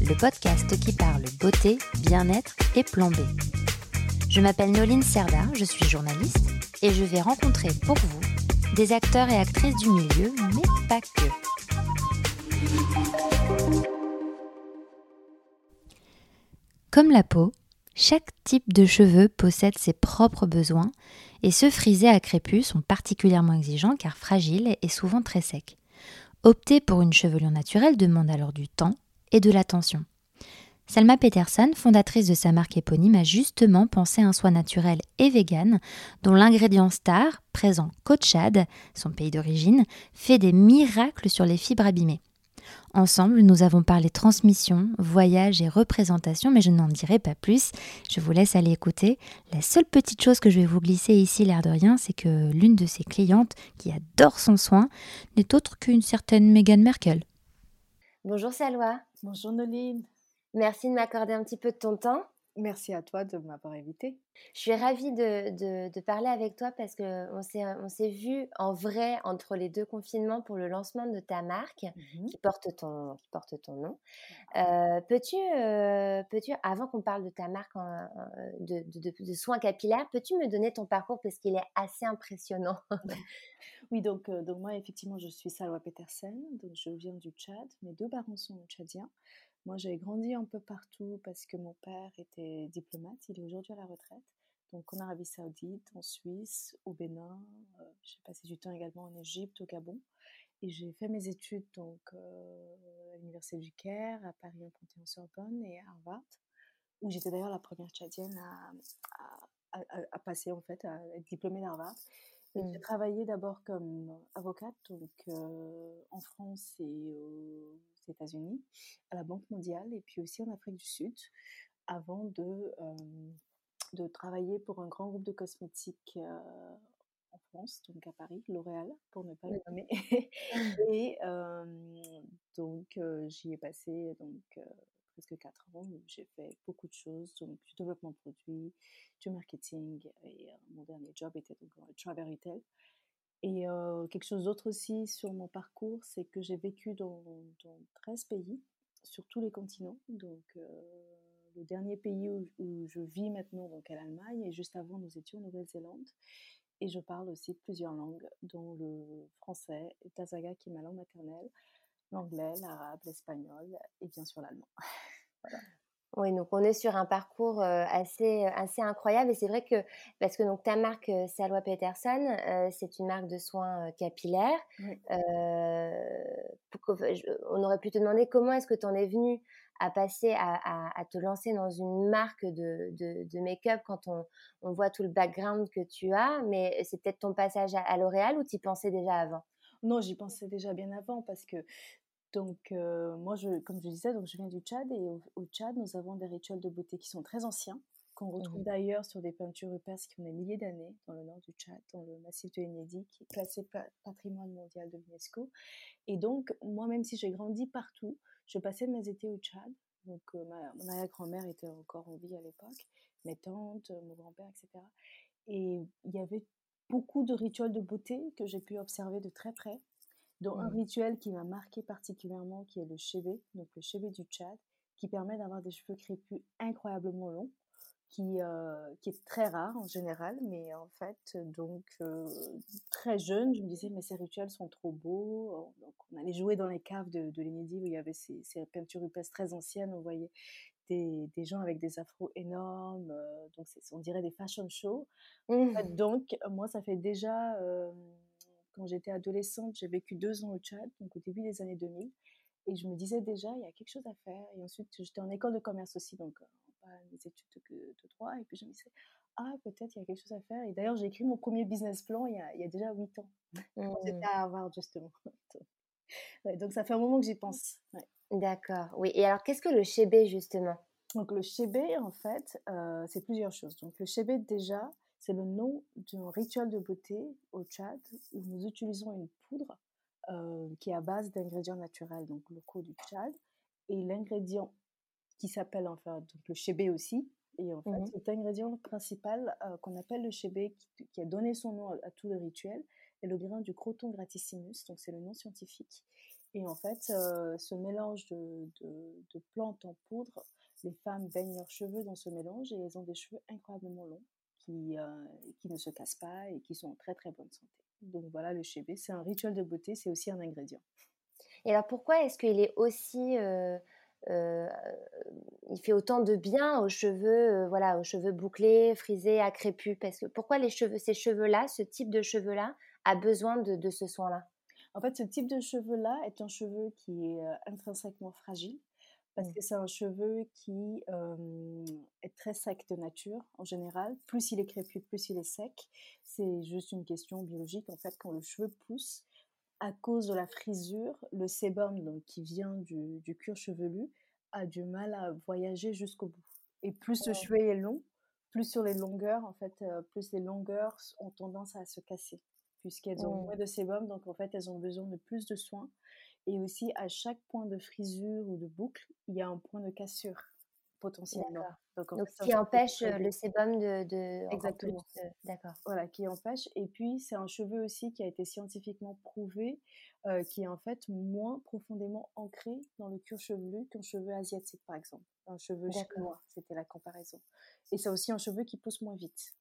le podcast qui parle beauté, bien-être et plan B. Je m'appelle Noline Serda, je suis journaliste et je vais rencontrer pour vous des acteurs et actrices du milieu, mais pas que. Comme la peau, chaque type de cheveux possède ses propres besoins et ceux frisés à crépus sont particulièrement exigeants car fragiles et souvent très secs. Opter pour une chevelure naturelle demande alors du temps et de l'attention. Selma Peterson, fondatrice de sa marque éponyme, a justement pensé à un soin naturel et vegan dont l'ingrédient star, présent qu'au Tchad, son pays d'origine, fait des miracles sur les fibres abîmées. Ensemble, nous avons parlé transmission, voyage et représentation, mais je n'en dirai pas plus. Je vous laisse aller écouter. La seule petite chose que je vais vous glisser ici, l'air de rien, c'est que l'une de ses clientes, qui adore son soin, n'est autre qu'une certaine Meghan Merkel. Bonjour Salwa. Bonjour Noline. Merci de m'accorder un petit peu de ton temps. Merci à toi de m'avoir invité. Je suis ravie de, de, parler avec toi parce qu'on s'est, on s'est vu en vrai entre les deux confinements pour le lancement de ta marque mmh qui, porte ton, qui porte ton nom. Euh, peux-tu, euh, peux-tu, avant qu'on parle de ta marque de, de, soins capillaires, peux-tu me donner ton parcours parce qu'il est assez impressionnant? Oui, donc, euh, donc moi, effectivement, je suis Salwa Petersen, donc je viens du Tchad. Mes deux parents sont tchadiens. Moi, j'ai grandi un peu partout parce que mon père était diplomate. Il est aujourd'hui à la retraite. Donc, en Arabie Saoudite, en Suisse, au Bénin. Euh, j'ai passé du temps également en Égypte, au Gabon. Et j'ai fait mes études donc euh, à l'université du Caire, à Paris, en Panthéon-Sorbonne et à Harvard, où j'étais d'ailleurs la première tchadienne à, à, passer en fait, à être diplômée d'Harvard. J'ai mmh. travaillé d'abord comme avocate donc euh, en France et aux États-Unis, à la Banque mondiale et puis aussi en Afrique du Sud, avant de, de travailler pour un grand groupe de cosmétiques en France, donc à Paris, L'Oréal, pour ne pas le nommer. et donc j'y ai passé donc presque quatre ans où j'ai fait beaucoup de choses, donc du développement de produits, du marketing et mon dernier job était donc dans le travel retail. Et quelque chose d'autre aussi sur mon parcours, c'est que j'ai vécu dans, dans, 13 pays, sur tous les continents. Donc, le dernier pays où, je vis maintenant, donc l'Allemagne, et juste avant, nous étions en Nouvelle-Zélande. Et je parle aussi plusieurs langues, dont le français, tazaga qui est ma langue maternelle, l'anglais, l'arabe, l'espagnol et bien sûr l'allemand. voilà. Oui, donc on est sur un parcours assez, assez incroyable et c'est vrai que parce que donc ta marque Salwa Peterson, c'est une marque de soins capillaires. on aurait pu te demander comment est-ce que tu en es venu à passer à, te lancer dans une marque de, de, make-up quand on, on, voit tout le background que tu as, mais c'est peut-être ton passage à, L'Oréal ou tu y pensais déjà avant? Non, j'y pensais déjà bien avant parce que donc, moi, je, comme je disais, donc je viens du Tchad et au, Tchad, nous avons des rituels de beauté qui sont très anciens, qu'on retrouve mmh. d'ailleurs sur des peintures rupestres qui ont des milliers d'années dans le nord du Tchad, dans le massif de Enedi, qui est classé patrimoine mondial de l'UNESCO. Et donc, moi, même si j'ai grandi partout, je passais mes étés au Tchad. Donc, ma, mon arrière-grand-mère était encore en vie à l'époque, mes tantes, mon grand-père, etc. Et il y avait beaucoup de rituels de beauté que j'ai pu observer de très près dont un rituel qui m'a marqué particulièrement, qui est le chevet, donc le chevet du Tchad, qui permet d'avoir des cheveux crépus incroyablement longs, qui, euh, qui est très rare en général, mais en fait, donc euh, très jeune, je me disais, mais ces rituels sont trop beaux. Donc, on allait jouer dans les caves de, de l'Inédit où il y avait ces, ces peintures rupestres très anciennes, on voyait des, des, gens avec des afros énormes, euh, donc on dirait des fashion shows. Mmh. donc, moi, ça fait déjà quand j'étais adolescente, j'ai vécu deux ans au Tchad, donc au début des années 2000. Et je me disais déjà, il y a quelque chose à faire. Et ensuite, j'étais en école de commerce aussi, donc euh, pas mes études de, de, droit. Et puis je me disais, ah, peut-être il y a quelque chose à faire. Et d'ailleurs, j'ai écrit mon premier business plan il y a, il y a déjà huit ans. J'étais mmh. à Harvard, justement. donc ça fait un moment que j'y pense. D'accord, oui. Et alors, qu'est-ce que le chébé, justement? Donc le chébé, en fait, euh, c'est plusieurs choses. Donc le chébé, déjà, c'est le nom d'un rituel de beauté au Tchad où nous utilisons une poudre euh, qui est à base d'ingrédients naturels, donc locaux du Tchad, et l'ingrédient qui s'appelle enfin donc le chébé aussi. Et en fait, mmh cet ingrédient principal euh, qu'on appelle le chébé, qui, a donné son nom à, tout le rituel, est le grain du croton gratissimus, donc c'est le nom scientifique. Et en fait, ce mélange de, de plantes en poudre les femmes baignent leurs cheveux dans ce mélange et elles ont des cheveux incroyablement longs qui, euh, qui ne se cassent pas et qui sont en très très bonne santé. Donc voilà, le chébé, c'est un rituel de beauté, c'est aussi un ingrédient. Et alors pourquoi est-ce qu'il est aussi... Euh, euh, il fait autant de bien aux cheveux, voilà, aux cheveux bouclés, frisés, accrépus? Parce que pourquoi les cheveux, ces cheveux-là, ce type de cheveux-là, a besoin de, de ce soin-là? En fait, ce type de cheveux-là est un cheveu qui est intrinsèquement fragile parce mmh. que c'est un cheveu qui est très sec de nature en général. Plus il est crépus, plus il est sec. C'est juste une question biologique. En fait, quand le cheveu pousse, à cause de la frisure, le sébum donc, qui vient du, du cuir chevelu a du mal à voyager jusqu'au bout. Et plus le cheveu est long, plus sur les longueurs, en fait, plus les longueurs ont tendance à se casser, puisqu'elles ont moins de sébum, donc en fait, elles ont besoin de plus de soins. Et aussi, à chaque point de frisure ou de boucle, il y a un point de cassure potentiellement. Donc, qui empêche le sébum de, de exactement. D'accord. Voilà, qui empêche. Et puis c'est un cheveu aussi qui a été scientifiquement prouvé, euh, qui est en fait moins profondément ancré dans le cuir chevelu qu'un cheveu asiatique par exemple. Un cheveu chinois, c'était la comparaison. Et c'est aussi un cheveu qui pousse moins vite.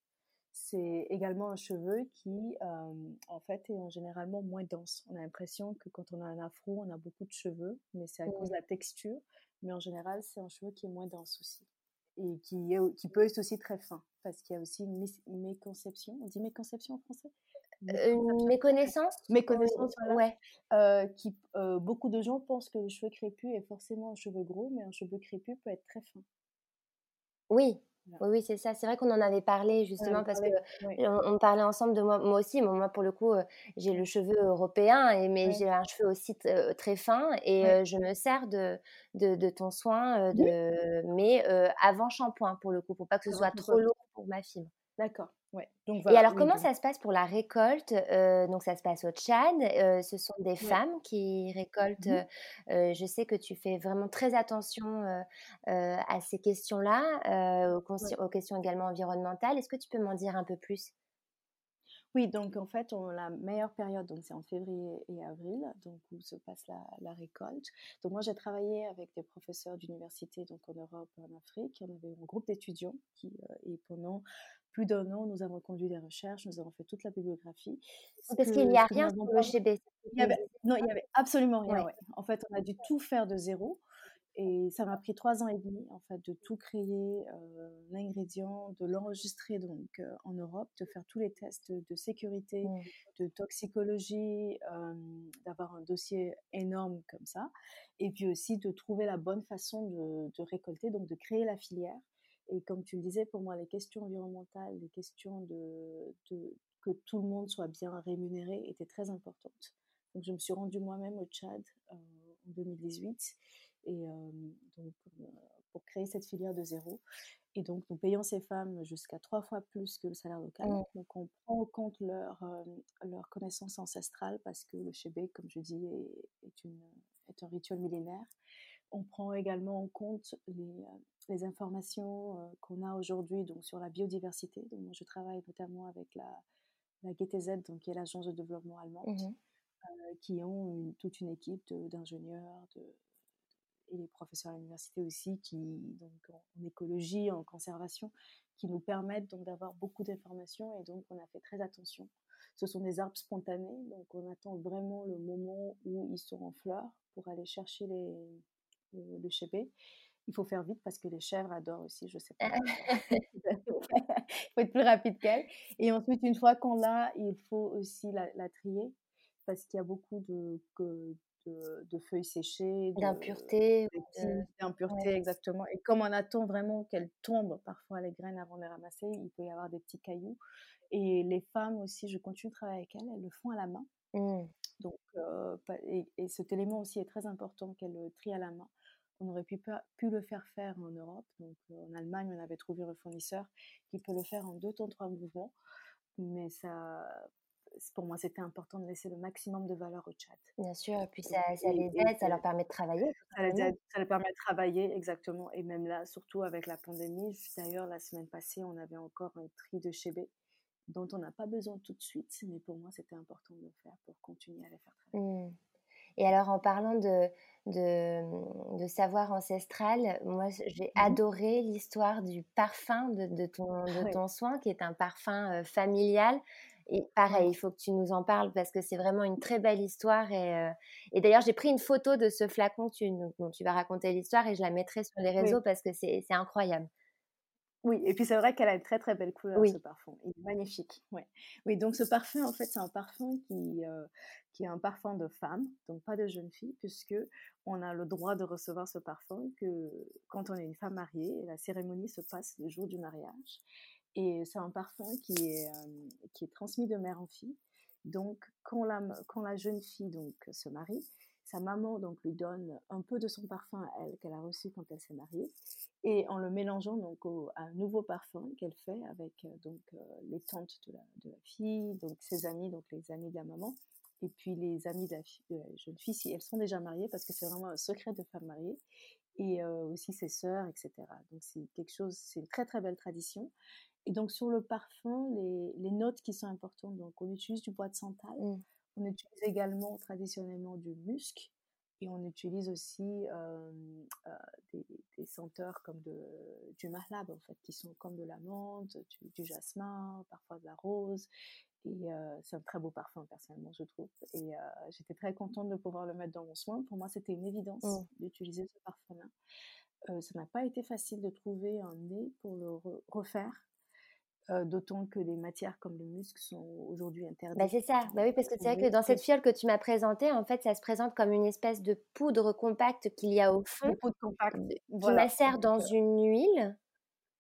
C'est également un cheveu qui, en fait, est généralement moins dense. On a l'impression que quand on a un afro, on a beaucoup de cheveux, mais c'est à cause de la texture. Mais en général, c'est un cheveu qui est moins dense aussi. Et qui, est, qui peut être aussi très fin, parce qu'il y a aussi une méconception. On dit méconception en français? Une méconnaissance? Méconnaissance, voilà. Ouais. qui, beaucoup de gens pensent que le cheveu crépus est forcément un cheveu gros, mais un cheveu crépus peut être très fin. Oui, oui, oui, c'est ça. C'est vrai qu'on en avait parlé justement parce que on, parlait ensemble de moi, moi aussi. moi, pour le coup, j'ai le cheveu européen, et, mais j'ai un cheveu aussi très fin et je me sers de, de, ton soin, de, mais avant shampoing pour le coup, pour pas que ce soit trop lourd pour ma fibre. D'accord. Ouais. Donc, Et alors, comment ça se passe pour la récolte euh, Donc, ça se passe au Tchad. Euh, ce sont des femmes qui récoltent. Mmh euh, je sais que tu fais vraiment très attention à ces questions-là, aux, questions également environnementales. Est-ce que tu peux m'en dire un peu plus? Oui, donc en fait, on, la meilleure période, donc c'est en février et avril, donc où se passe la, récolte. Donc moi, j'ai travaillé avec des professeurs d'université, donc en Europe et en Afrique. On avait un groupe d'étudiants qui, et pendant plus d'un an, nous avons conduit des recherches, nous avons fait toute la bibliographie. Parce qu'il n'y a rien sur le GB. non, il n'y avait absolument rien. En fait, on a dû tout faire de zéro. Et ça m'a pris trois ans et demi, en fait, de tout créer, euh, l'ingrédient, de l'enregistrer donc euh, en Europe, de faire tous les tests de, sécurité, de toxicologie, euh, d'avoir un dossier énorme comme ça, et puis aussi de trouver la bonne façon de, de récolter, donc de créer la filière et comme tu le disais, pour moi, les questions environnementales, les questions de, que tout le monde soit bien rémunéré étaient très importantes. Donc, je me suis rendue moi-même au Tchad euh, en 2018 et euh, donc euh, pour créer cette filière de zéro. Et donc, nous payons ces femmes jusqu'à trois fois plus que le salaire local. Mmh. Donc, on prend en compte leur, leur connaissance ancestrale parce que le chébé, comme je dis, est, est, une, est un rituel millénaire. On prend également en compte les, les informations euh, qu'on a aujourd'hui donc sur la biodiversité. Donc moi, je travaille notamment avec la, la GTZ, donc qui est l'agence de développement allemande, mmh euh, qui ont toute une équipe d'ingénieurs de, et les professeurs à l'université aussi, qui donc en, écologie, en conservation, qui nous permettent donc d'avoir beaucoup d'informations et donc on a fait très attention. Ce sont des arbres spontanés, donc on attend vraiment le moment où ils sont en fleurs pour aller chercher les, le, le chébé il faut faire vite parce que les chèvres adorent aussi, je sais pas. il faut être plus rapide qu'elles. Et ensuite, une fois qu'on l'a, il faut aussi la, trier parce qu'il y a beaucoup de, de, feuilles séchées, d'impuretés. D'impuretés, exactement. Et comme on attend vraiment qu'elles tombent parfois les graines avant de les ramasser, il peut y avoir des petits cailloux. Et les femmes aussi, je continue de travailler avec elles, elles le font à la main. Mmh. Donc, euh, et, et, cet élément aussi est très important qu'elles le trient à la main On aurait pu, pu le faire faire en Europe. Donc, en Allemagne, on avait trouvé un fournisseur qui peut le faire en deux temps, trois mouvements. Mais ça, pour moi, c'était important de laisser le maximum de valeur au chat. Bien sûr, et puis ça, ça les aide, ça leur permet de travailler. Ça les aide, ça leur permet de travailler, exactement. Et même là, surtout avec la pandémie, d'ailleurs, la semaine passée, on avait encore un tri de chébé dont on n'a pas besoin tout de suite, mais pour moi, c'était important de le faire pour continuer à les faire travailler. Mmh. Et alors, en parlant de, de, de savoir ancestral, moi, j'ai mmh adoré l'histoire du parfum de, de ton, de ton soin, qui est un parfum familial. Et pareil, il faut que tu nous en parles parce que c'est vraiment une très belle histoire. Et, et d'ailleurs, j'ai pris une photo de ce flacon tu, dont tu vas raconter l'histoire et je la mettrai sur les réseaux parce que c'est incroyable. Oui, et puis c'est vrai qu'elle a une très très belle couleur ce parfum. Il est magnifique. Ouais. Oui, donc ce parfum, en fait, c'est un parfum qui, euh, qui est un parfum de femme, donc pas de jeune fille, puisque on a le droit de recevoir ce parfum que quand on est une femme mariée. La cérémonie se passe le jour du mariage. Et c'est un parfum qui est, euh, qui est transmis de mère en fille. Donc, quand la, quand la jeune fille donc, se marie, sa maman donc lui donne un peu de son parfum à elle qu'elle a reçu quand elle s'est mariée et en le mélangeant donc à un nouveau parfum qu'elle fait avec euh, donc euh, les tantes de la, de la, fille, donc ses amis, donc les amis de la maman et puis les amis de la, jeune fille si elles sont déjà mariées parce que c'est vraiment un secret de femme mariée et euh, aussi ses sœurs, etc. Donc c'est quelque chose, c'est une très très belle tradition. Et donc sur le parfum, les, les notes qui sont importantes, donc on utilise du bois de santal, mmh. On utilise également traditionnellement du musc et on utilise aussi euh, euh, des, senteurs comme de, du mahlab en fait, qui sont comme de l'amande, du, jasmin, parfois de la rose. Et euh, c'est un très beau parfum personnellement, je trouve. Et j'étais très contente de pouvoir le mettre dans mon soin. Pour moi, c'était une évidence mmh. d'utiliser ce parfum-là. ça n'a pas été facile de trouver un nez pour le refaire D'autant que des matières comme le musc sont aujourd'hui bah, interdites. Bah c'est ça, bah oui, parce que c'est vrai que dans cette fiole que tu m'as présentée, en fait, ça se présente comme une espèce de poudre compacte qu'il y a au fond, poudre compacte, qui macère dans une huile.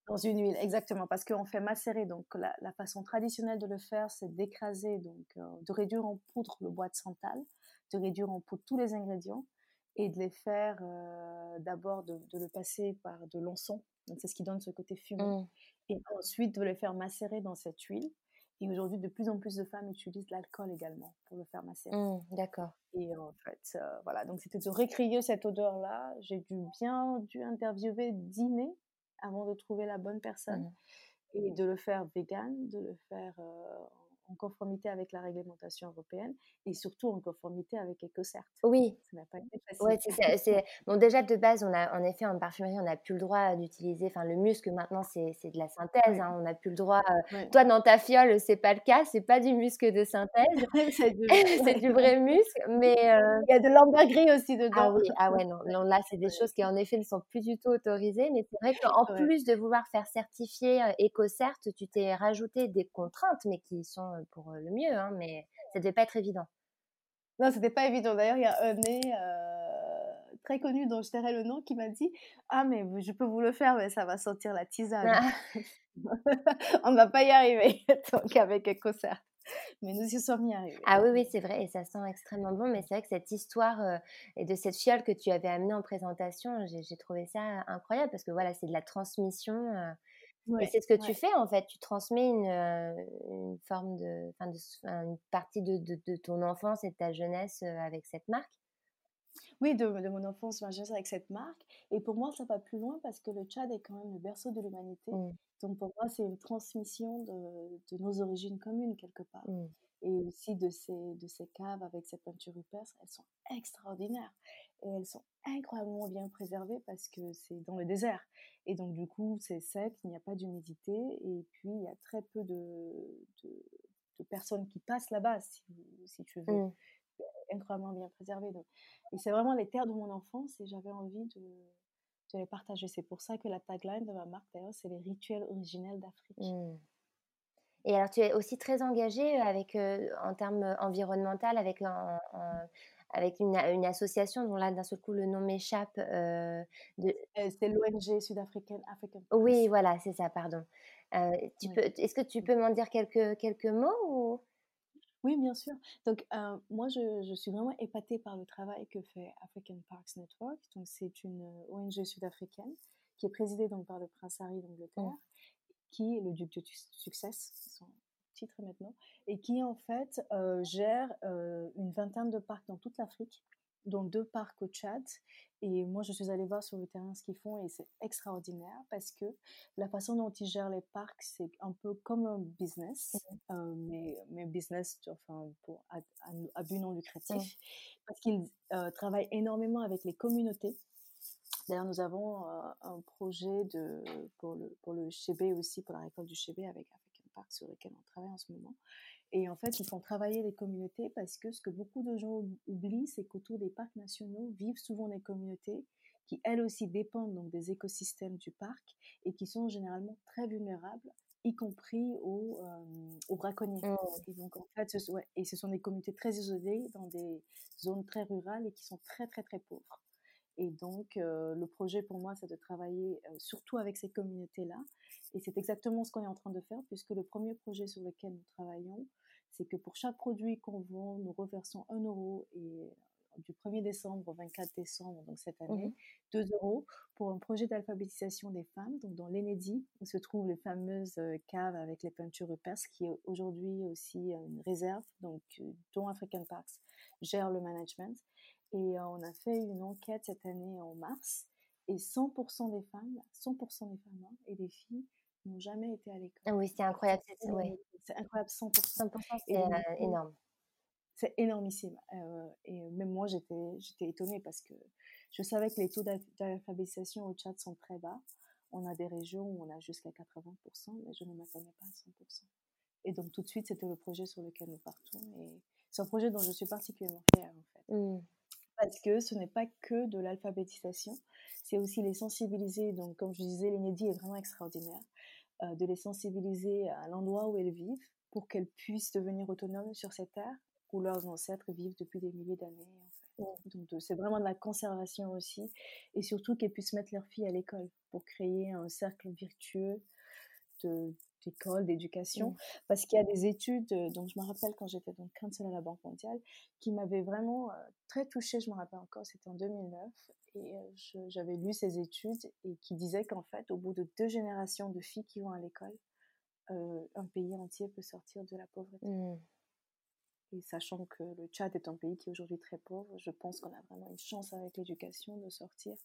Dans une huile, exactement, parce qu'on fait macérer. Donc la, façon traditionnelle de le faire, c'est d'écraser, donc de réduire en poudre le bois de santal, de réduire en poudre tous les ingrédients et de les faire d'abord de, le passer par de l'encens. Donc c'est ce qui donne ce côté fumé. Mmh et ensuite de le faire macérer dans cette huile. Et aujourd'hui, de plus en plus de femmes utilisent l'alcool également pour le faire macérer. Mmh, d'accord. Et en fait, euh, voilà, donc c'était de récrier cette odeur-là. J'ai dû bien dû interviewer, dîner avant de trouver la bonne personne. Mmh. Et de le faire vegan, de le faire euh, en conformité avec la réglementation européenne et surtout en conformité avec EcoCert. Oui. Ça n'a pas été facile. Ouais, c'est, Bon, déjà, de base, on a, en effet, en parfumerie, on n'a plus le droit d'utiliser, enfin, le musc, maintenant, c'est, de la synthèse, hein, on n'a plus le droit. Euh, toi, dans ta fiole, c'est pas le cas, c'est pas du musc de synthèse, c'est, du... vrai musc, mais. Euh, Il y a de l'ambergris aussi dedans. Ah oui, ah ouais, non, non là, c'est des choses qui, en effet, ne sont plus du tout autorisées, mais c'est vrai qu'en plus de vouloir faire certifier euh, EcoCert, tu t'es rajouté des contraintes, mais qui sont pour le mieux, hein, mais ça devait pas être évident. Non, c'était pas évident. D'ailleurs, il y a un nez euh, très connu dont je tairai le nom qui m'a dit Ah, mais je peux vous le faire, mais ça va sentir la tisane. Ah. On ne va pas y arriver, donc avec EcoCert. Mais nous y sommes y arrivés. Ah oui, oui, c'est vrai, et ça sent extrêmement bon. Mais c'est vrai que cette histoire et de cette fiole que tu avais amenée en présentation, j'ai trouvé ça incroyable parce que voilà, c'est de la transmission et c'est ce que tu fais en fait, tu transmets une, une forme de, enfin de, une partie de, de, ton enfance et de ta jeunesse avec cette marque? Oui, de, de, mon enfance, ma jeunesse avec cette marque. Et pour moi, ça va plus loin parce que le Tchad est quand même le berceau de l'humanité. Mmh. Donc pour moi, c'est une transmission de, nos origines communes quelque part. Mmh. Et aussi de ces, de ces caves avec cette peinture rupestre, elles sont extraordinaires. Et elles sont incroyablement bien préservées parce que c'est dans le désert. Et donc, du coup, c'est sec, il n'y a pas d'humidité. Et puis, il y a très peu de, de, personnes qui passent là-bas, si, si, tu veux. Mmh. Incroyablement bien préservées. Donc. Et c'est vraiment les terres de mon enfance et j'avais envie de, de, les partager. C'est pour ça que la tagline de ma marque, d'ailleurs, c'est les rituels originels d'Afrique. Mmh. Et alors, tu es aussi très engagée avec, euh, en termes environnementaux avec un, avec une, une, association dont là d'un seul coup le nom m'échappe. Euh, de... Euh, c'est l'ONG sud-africaine African. Oui, voilà, c'est ça, pardon. Euh, tu peux, est-ce que tu peux m'en dire quelques, quelques mots ou... Oui, bien sûr. Donc, euh, moi, je, je, suis vraiment épatée par le travail que fait African Parks Network. Donc, c'est une ONG sud-africaine qui est présidée donc, par le prince Harry d'Angleterre, mmh. qui est le duc de Success, son titre maintenant, et qui, en fait, euh, gère euh, une vingtaine de parcs dans toute l'Afrique dont deux parcs au Tchad. Et moi, je suis allée voir sur le terrain ce qu'ils font et c'est extraordinaire parce que la façon dont ils gèrent les parcs, c'est un peu comme un business, mmh. euh, mais, mais business enfin, pour, à, but non lucratif, mmh. parce qu'ils travaillent énormément avec les communautés. D'ailleurs, nous avons euh, un projet de, pour, le, pour le chébé aussi, pour la récolte du chébé avec Park sur lequel on travaille en ce moment. Et en fait, ils font travailler les communautés parce que ce que beaucoup de gens oublient, c'est qu'autour des parcs nationaux vivent souvent des communautés qui, elles aussi, dépendent donc des écosystèmes du parc et qui sont généralement très vulnérables, y compris aux, euh, braconniers. Mmh. Et donc, en fait, ce, et ce sont des communautés très isolées dans des zones très rurales et qui sont très, très, très pauvres. Et donc, euh, le projet pour moi, c'est de travailler euh, surtout avec ces communautés-là. Et c'est exactement ce qu'on est en train de faire, puisque le premier projet sur lequel nous travaillons, c'est que pour chaque produit qu'on vend, nous reversons 1 euro et euh, du 1er décembre au 24 décembre, donc cette année, 2 mmh euros pour un projet d'alphabétisation des femmes. Donc dans l'Enedi, où se trouvent les fameuses caves avec les peintures rupestres, qui est aujourd'hui aussi une réserve, donc dont African Parks gère le management. Et on a fait une enquête cette année en mars, et 100% des femmes, 100% des femmes hein, et des filles n'ont jamais été à l'école. Ah oui, c'est incroyable. C'est incroyable, 100%. 100% c'est euh, énorme. C'est énormissime. Euh, et même moi, j'étais, j'étais étonnée parce que je savais que les taux d'alphabétisation au Tchad sont très bas. On a des régions où on a jusqu'à 80%, mais je ne m'attendais pas à 100%. Et donc, tout de suite, c'était le projet sur lequel nous partons. Et c'est un projet dont je suis particulièrement fière, en fait. Mmh parce que ce n'est pas que de l'alphabétisation, c'est aussi les sensibiliser. Donc, comme je disais, l'inédit est vraiment extraordinaire, euh, de les sensibiliser à l'endroit où elles vivent pour qu'elles puissent devenir autonomes sur cette terre où leurs ancêtres vivent depuis des milliers d'années. Donc, c'est vraiment de la conservation aussi, et surtout qu'elles puissent mettre leurs filles à l'école pour créer un cercle virtueux de, d'école, d'éducation, mmh. parce qu'il y a des études, euh, donc je me rappelle quand j'étais donc counsel à la Banque mondiale, qui m'avaient vraiment euh, très touchée, je me rappelle encore, c'était en 2009, et euh, j'avais lu ces études et qui disaient qu'en fait, au bout de deux générations de filles qui vont à l'école, un pays entier peut sortir de la pauvreté. Mmh. Et sachant que le Tchad est un pays qui est aujourd'hui très pauvre, je pense qu'on a vraiment une chance avec l'éducation de sortir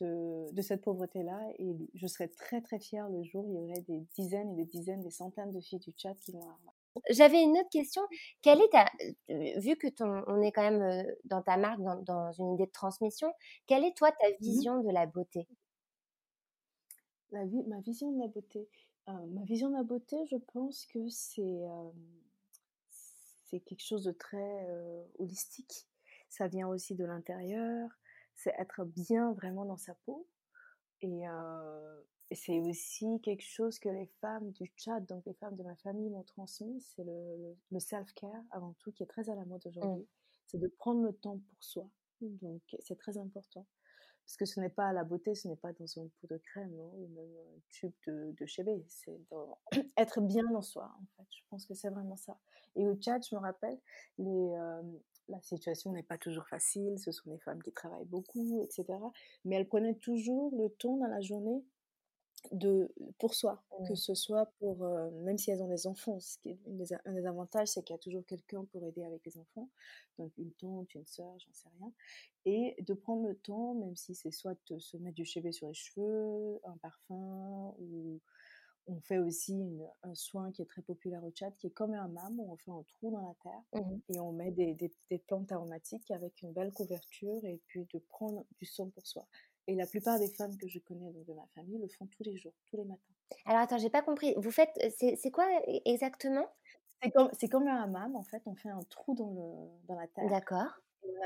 de, cette pauvreté-là. Et je serais très très fière le jour où il y aurait des dizaines et des dizaines, des centaines de filles du chat qui vont avoir. J'avais une autre question. Quelle est ta, euh, vu que ton, on est quand même euh, dans ta marque, dans, une idée de transmission, quelle est toi ta mmh vision de la beauté? La Ma vision de la beauté, euh, ma vision de la beauté, je pense que c'est c'est quelque chose de très holistique. Ça vient aussi de l'intérieur c'est être bien vraiment dans sa peau. Et, c'est aussi quelque chose que les femmes du chat, donc les femmes de ma famille m'ont transmis, c'est le, self-care avant tout, qui est très à la mode mmh. aujourd'hui. C'est de prendre le temps pour soi. Donc c'est très important. Parce que ce n'est pas la beauté, ce n'est pas dans un pot de crème hein, ou même un tube de, de chébé. C'est être bien dans soi, en fait. Je pense que c'est vraiment ça. Et au chat, je me rappelle, les, la situation n'est pas toujours facile, ce sont des femmes qui travaillent beaucoup, etc. Mais elles prenaient toujours le temps dans la journée de pour soi, que mmh. ce soit pour, euh, même si elles ont des enfants, ce qui est un des avantages, c'est qu'il y a toujours quelqu'un pour aider avec les enfants, donc une tante, une sœur, j'en sais rien, et de prendre le temps, même si c'est soit de se mettre du cheveux sur les cheveux, un parfum ou on fait aussi un soin qui est très populaire au Tchad, qui est comme un hammam, où on fait un trou dans la terre mmh et on met des, plantes aromatiques avec une belle couverture et puis de prendre du son pour soi. Et la plupart des femmes que je connais de ma famille le font tous les jours, tous les matins. Alors attends, j'ai pas compris. Vous faites, c'est quoi exactement? C'est comme, comme un hammam, en fait. On fait un trou dans, le, dans la terre. D'accord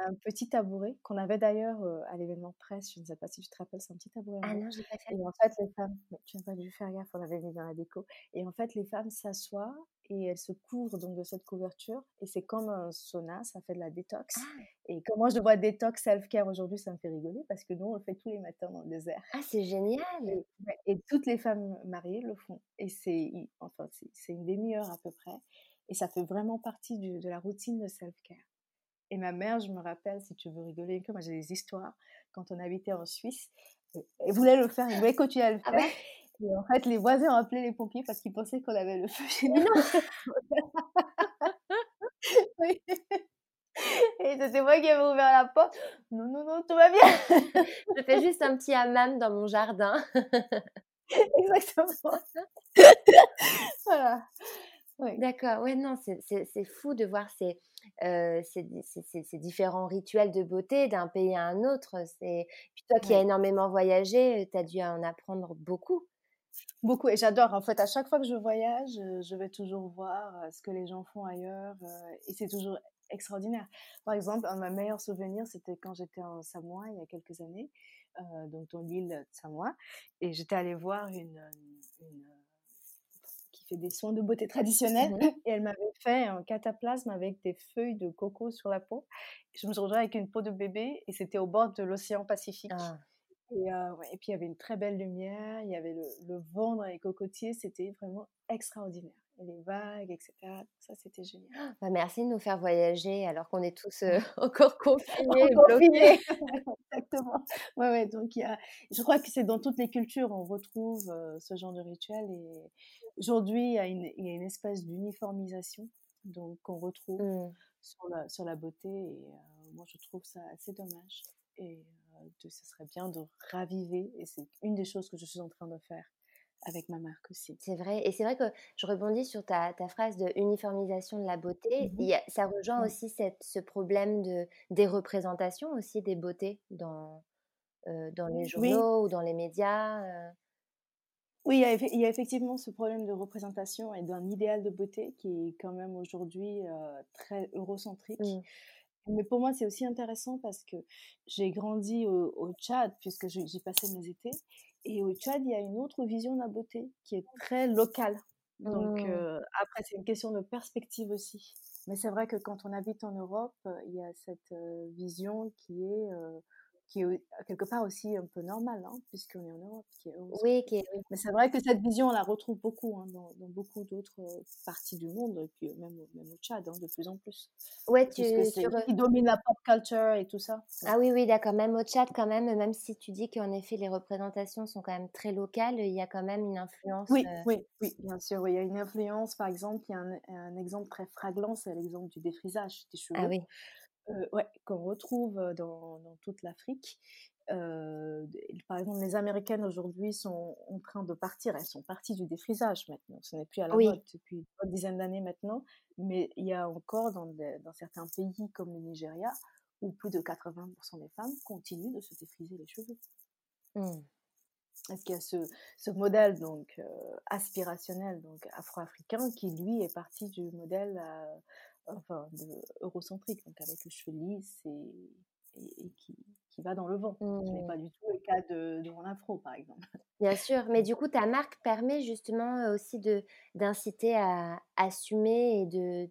un petit tabouret qu'on avait d'ailleurs à l'événement presse. Je ne sais pas si tu te rappelles, c'est un petit tabouret. Ah non, j'ai pas fait. Et en fait, les femmes, tu n'as pas dû faire gaffe, on l'avait mis dans la déco. Et en fait, les femmes s'assoient et elles se couvrent donc de cette couverture. Et c'est comme un sauna, ça fait de la détox. Ah. Et comment je vois détox self-care aujourd'hui, ça me fait rigoler parce que nous, on le fait tous les matins dans le désert. Ah, c'est génial! Et, toutes les femmes mariées le font. Et c'est enfin, c'est une demi-heure à peu près. Et ça fait vraiment partie de la routine de self-care. Et ma mère, je me rappelle, si tu veux rigoler, moi j'ai des histoires, quand on habitait en Suisse, elle voulait le faire, elle voulait continuer à le ah faire. et en fait, les voisins ont appelé les pompiers parce qu'ils pensaient qu'on avait le feu chez nous. oui. Et c'était moi qui avais ouvert la porte. Non, non, non, tout va bien. je fais juste un petit hammam dans mon jardin. Exactement. voilà. D'accord, ouais, non, c'est fou de voir ces, euh, ces, ces, différents rituels de beauté d'un pays à un autre. Puis toi qui as énormément voyagé, tu as dû en apprendre beaucoup. Beaucoup, et j'adore. En fait, à chaque fois que je voyage, je vais toujours voir ce que les gens font ailleurs, et c'est toujours extraordinaire. Par exemple, un de mes meilleurs souvenirs, c'était quand j'étais en Samoa il y a quelques années, euh, donc dans l'île de Samoa, et j'étais allée voir une, fait des soins de beauté traditionnels, mmh et elle m'avait fait un cataplasme avec des feuilles de coco sur la peau. Je me suis retrouvée avec une peau de bébé, et c'était au bord de l'océan Pacifique. Ah. Et, euh, et, puis il y avait une très belle lumière, il y avait le, le vent dans les cocotiers, c'était vraiment extraordinaire les vagues, etc. Ça, c'était génial. Bah, merci de nous faire voyager alors qu'on est tous euh, encore confinés. confinés. Exactement. Ouais, ouais, donc, y a, je crois que c'est dans toutes les cultures, on retrouve euh, ce genre de rituel. Et aujourd'hui, il y, a une, y a une espèce d'uniformisation donc qu'on retrouve mmh. sur, la, sur la beauté. Et euh, moi, je trouve ça assez dommage. Et ce serait bien de raviver. Et c'est une des choses que je suis en train de faire avec ma marque aussi. C'est vrai. Et c'est vrai que je rebondis sur ta, ta phrase de uniformisation de la beauté. Mmh ça rejoint aussi cette, ce problème de, des représentations aussi des beautés dans, euh, dans les journaux ou dans les médias. Euh? Oui, il y, a, il y, a, effectivement ce problème de représentation et d'un idéal de beauté qui est quand même aujourd'hui euh, très eurocentrique. Mmh. Mais pour moi, c'est aussi intéressant parce que j'ai grandi au, au Tchad, puisque j'y passais mes étés. Et au Tchad, il y a une autre vision de la beauté qui est très locale. Donc euh, après, c'est une question de perspective aussi. Mais c'est vrai que quand on habite en Europe, il y a cette vision qui est euh, qui est quelque part aussi un peu normal, hein, puisqu'on est en Europe. Qui est oui, qui Mais c'est vrai que cette vision, on la retrouve beaucoup hein, dans, dans, beaucoup d'autres euh, parties du monde, et puis même, même au Tchad, hein, de plus en plus. Ouais, tu, qui domine la pop culture et tout ça. Ah oui, oui, d'accord. Même au Tchad, quand même, même si tu dis qu'en effet, les représentations sont quand même très locales, il y a quand même une influence. Oui, euh oui, oui, bien sûr. Oui. Il y a une influence, par exemple, il y a un, un exemple très fraglant, c'est l'exemple du défrisage des cheveux. Ah oui. Euh, ouais, qu'on retrouve dans, dans toute l'Afrique. Euh, par exemple, les Américaines aujourd'hui sont en train de partir. Elles sont parties du défrisage maintenant. Ce n'est plus à la mode depuis une dizaine d'années maintenant. Mais il y a encore dans, dans, certains pays comme le Nigeria où plus de 80% des femmes continuent de se défriser les cheveux. Mmh. Est-ce qu'il y a ce, ce modèle donc euh, aspirationnel donc afro-africain qui lui est parti du modèle enfin, de, eurocentrique, donc avec le cheveu lisse et, et, qui, qui, va dans le vent. Ce n'est mmh. pas du tout le cas de, de mon afro, par exemple. Bien sûr, mais du coup, ta marque permet justement aussi de d'inciter à assumer et de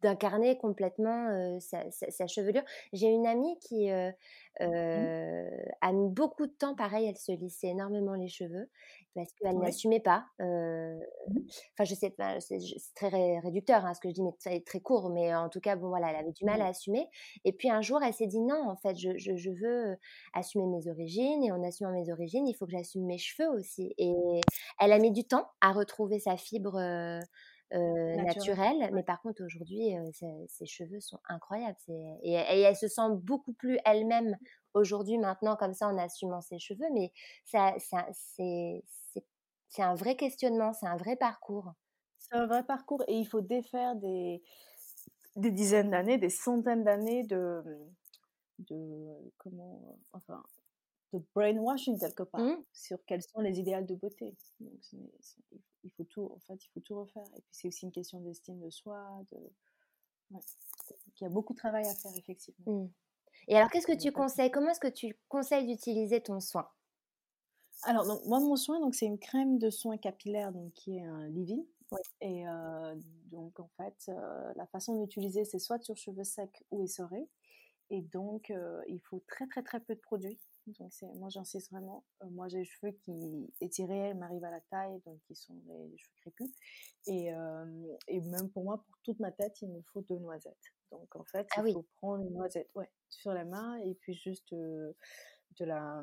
d'incarner complètement sa, sa, chevelure. J'ai une amie qui euh, euh, a mis beaucoup de temps, pareil, elle se lissait énormément les cheveux parce qu'elle n'assumait pas. Euh, mmh enfin, je sais pas, c'est très réducteur hein, ce que je dis, mais c'est très court. Mais en tout cas, bon, voilà, elle avait du mal à assumer. Et puis un jour, elle s'est dit non, en fait, je, je, je veux assumer mes origines et en assumant mes origines, il faut que j'assume mes cheveux aussi. Et elle a mis du temps à retrouver sa fibre euh, euh, naturelle, mais par contre aujourd'hui, euh, ses, cheveux sont incroyables. Et, elle se sent beaucoup plus elle-même aujourd'hui, maintenant, comme ça, en assumant ses cheveux. Mais ça, ça c'est un vrai questionnement, c'est un vrai parcours. C'est un vrai parcours et il faut défaire des, des dizaines d'années, des centaines d'années de, de comment, enfin, de brainwashing quelque part mmh. sur quels sont les idéaux de beauté. Donc, il faut tout, en fait, il faut tout refaire. Et puis c'est aussi une question d'estime de soi. De... Ouais. il y a beaucoup de travail à faire effectivement. Mmh. Et alors, qu'est-ce que tu conseilles? Comment est-ce que tu conseilles d'utiliser ton soin? Alors, donc, moi, mon soin, donc, c'est une crème de soin capillaire donc, qui est un leave-in. Et euh, donc, en fait, euh, la façon d'utiliser, c'est soit sur cheveux secs ou essorés. Et donc, euh, il faut très, très, très peu de produits Donc c'est, moi j'insiste vraiment. Moi j'ai les cheveux qui étirés m'arrivent à la taille, donc qui sont des cheveux crépus. Et, et même pour moi, pour toute ma tête, il me faut deux noisettes. Donc en fait, ah il faut prendre une noisette ouais, sur la main et puis juste de la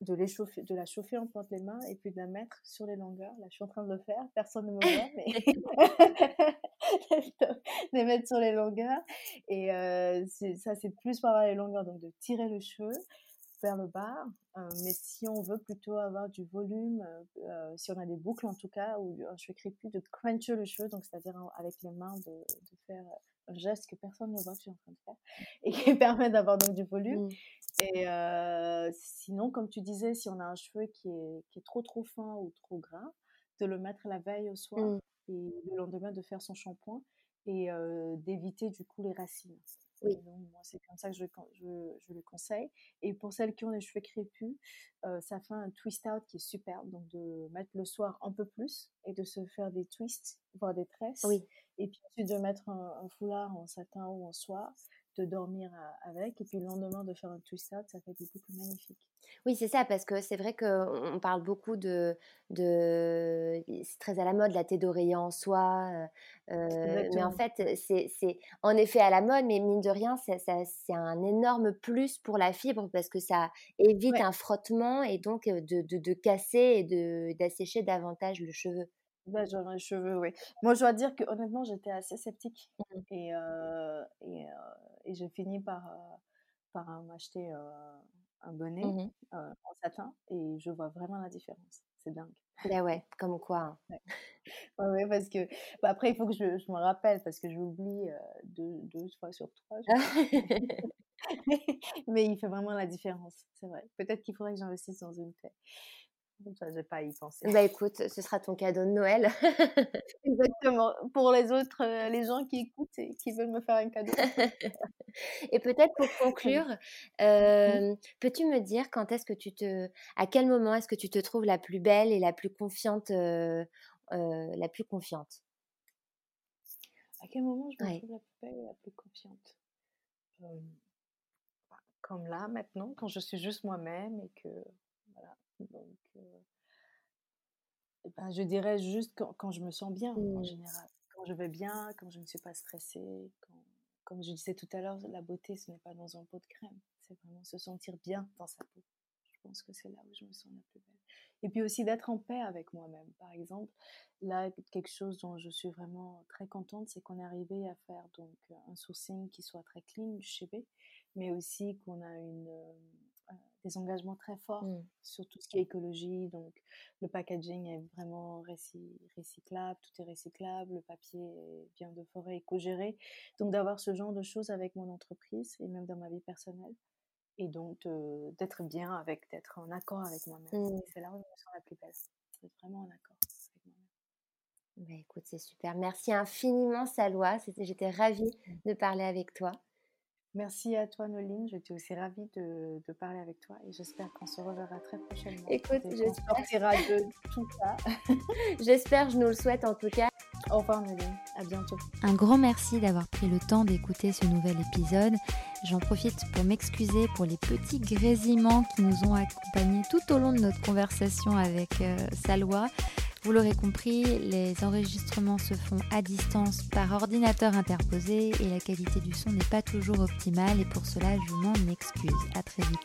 de, l'échauffer, de la chauffer en pointe les mains et puis de la mettre sur les longueurs. Là, je suis en train de le faire, personne ne me voit, mais de les mettre sur les longueurs. Et euh, ça, c'est plus pour avoir les longueurs, donc de tirer le cheveu vers le bas. Euh, mais si on veut plutôt avoir du volume, euh, si on a des boucles en tout cas, ou un cheveu crépus, de cruncher le cheveu, donc c'est-à-dire avec les mains de, de faire un geste que personne ne voit que je suis en train de faire et qui permet d'avoir donc du volume. Mmh. Et sinon, comme tu disais, si on a un cheveu qui est, qui est trop trop fin ou trop gras, de le mettre la veille au soir mmh. et le lendemain de faire son shampoing et d'éviter du coup les racines. Oui. moi, c'est comme ça que je, je, je, le conseille. Et pour celles qui ont les cheveux crépus, ça fait un twist out qui est superbe. Donc, de mettre le soir un peu plus et de se faire des twists, voire des tresses. Oui. Et puis ensuite de mettre un, un foulard en satin ou en soie de dormir avec et puis le lendemain de faire un twist out, ça fait des boucles magnifiques. Oui, c'est ça, parce que c'est vrai qu'on parle beaucoup de. de c'est très à la mode, la thé d'oreiller en soie. Euh, mais en fait, c'est en effet à la mode, mais mine de rien, c'est un énorme plus pour la fibre parce que ça évite un frottement et donc de, de, de casser et d'assécher davantage le cheveu. Bah, genre les cheveux, oui. Moi, je dois dire que honnêtement, j'étais assez sceptique mmh. et, euh, et, euh, et j'ai fini par, euh, par m'acheter un bonnet mmh en satin et je vois vraiment la différence. C'est dingue. Bah ouais, comme quoi. Hein. Ouais. ouais, parce que bah, après, il faut que je, je, me rappelle parce que j'oublie deux, deux fois sur trois. Mais il fait vraiment la différence, c'est vrai. Peut-être qu'il faudrait que j'investisse dans une tête. Ça, je vais pas y penser. Bah écoute, ce sera ton cadeau de Noël. Exactement. Pour les autres, euh, les gens qui écoutent et qui veulent me faire un cadeau. et peut-être pour conclure, euh, peux-tu me dire quand est-ce que tu te, à quel moment est-ce que tu te trouves la plus belle et la plus confiante, euh, la plus confiante? À quel moment je me trouve la plus belle et la plus confiante? Bah, Comme là, maintenant, quand je suis juste moi-même et que donc, ben, je dirais juste quand, je me sens bien en mmh. général. Quand je vais bien, quand je ne suis pas stressée. comme je disais tout à l'heure, la beauté, ce n'est pas dans un pot de crème. C'est vraiment se sentir bien dans sa peau. Je pense que c'est là où je me sens la plus belle. Et puis aussi d'être en paix avec moi-même. Par exemple, là, quelque chose dont je suis vraiment très contente, c'est qu'on est arrivé à faire donc un sourcing qui soit très clean chez B, mais aussi qu'on a une des engagements très forts mmh. sur tout ce qui est écologie. Donc, le packaging est vraiment recyclable, tout est recyclable, le papier vient de forêt éco-gérée. Donc, d'avoir ce genre de choses avec mon entreprise et même dans ma vie personnelle. Et donc, d'être bien avec, d'être en accord avec moi-même. Mmh. C'est là où je me sens la plus belle. D'être vraiment en accord avec moi-même. Bah, écoute, c'est super. Merci infiniment, Salwa. J'étais ravie mmh. de parler avec toi. Merci à toi, Noline. J'étais aussi ravie de, de, parler avec toi et j'espère qu'on se reverra très prochainement. Écoute, j'espère. de tout ça. j'espère, je nous le souhaite en tout cas. Au revoir, Noline. À bientôt. Un grand merci d'avoir pris le temps d'écouter ce nouvel épisode. J'en profite pour m'excuser pour les petits grésillements qui nous ont accompagnés tout au long de notre conversation avec euh, Salwa. Vous l'aurez compris, les enregistrements se font à distance par ordinateur interposé et la qualité du son n'est pas toujours optimale et pour cela je m'en excuse. À très vite.